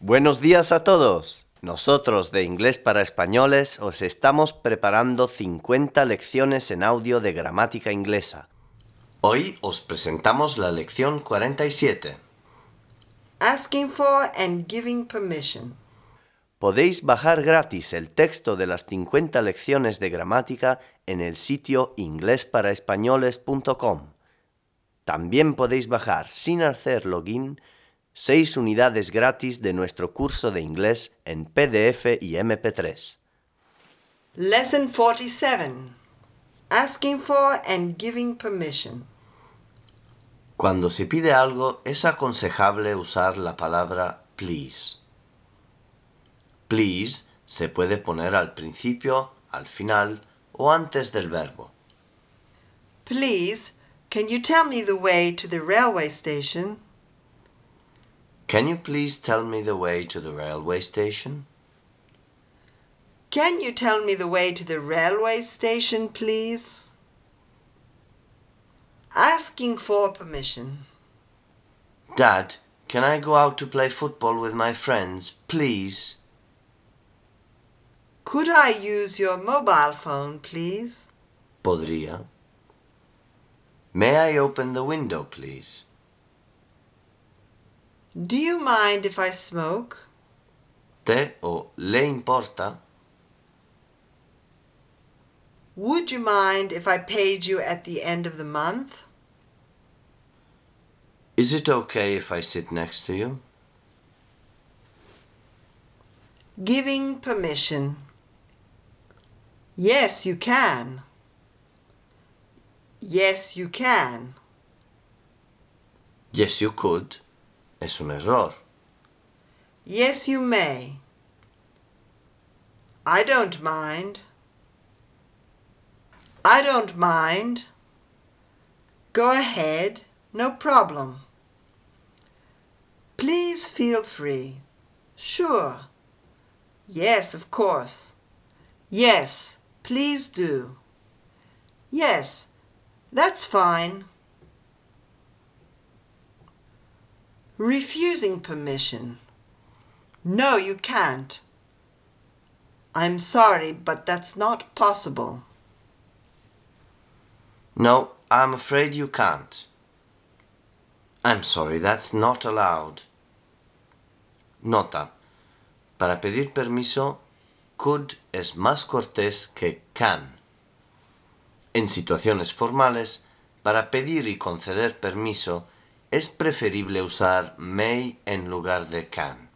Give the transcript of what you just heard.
Buenos días a todos. Nosotros de Inglés para Españoles os estamos preparando 50 lecciones en audio de gramática inglesa. Hoy os presentamos la lección 47. Asking for and giving permission. Podéis bajar gratis el texto de las 50 lecciones de gramática en el sitio inglesparaespañoles.com. También podéis bajar sin hacer login 6 unidades gratis de nuestro curso de inglés en PDF y MP3. Lesson 47. Asking for and giving permission. Cuando se pide algo es aconsejable usar la palabra please. Please se puede poner al principio, al final o antes del verbo. Please, can you tell me the way to the railway station? Can you please tell me the way to the railway station? Can you tell me the way to the railway station, please? Asking for permission. Dad, can I go out to play football with my friends, please? Could I use your mobile phone, please? Podría. May I open the window, please? Do you mind if I smoke? ¿Te o le importa? Would you mind if I paid you at the end of the month? Is it okay if I sit next to you? Giving permission. Yes, you can. Yes, you can. Yes, you could. Es un error. Yes, you may. I don't mind. I don't mind. Go ahead, no problem. Please feel free. Sure. Yes, of course. Yes, please do. Yes, that's fine. Refusing permission. No, you can't. I'm sorry, but that's not possible. No, I'm afraid you can't. I'm sorry, that's not allowed. Nota. Para pedir permiso, could es más cortés que can. En situaciones formales, para pedir y conceder permiso, es preferible usar may en lugar de can.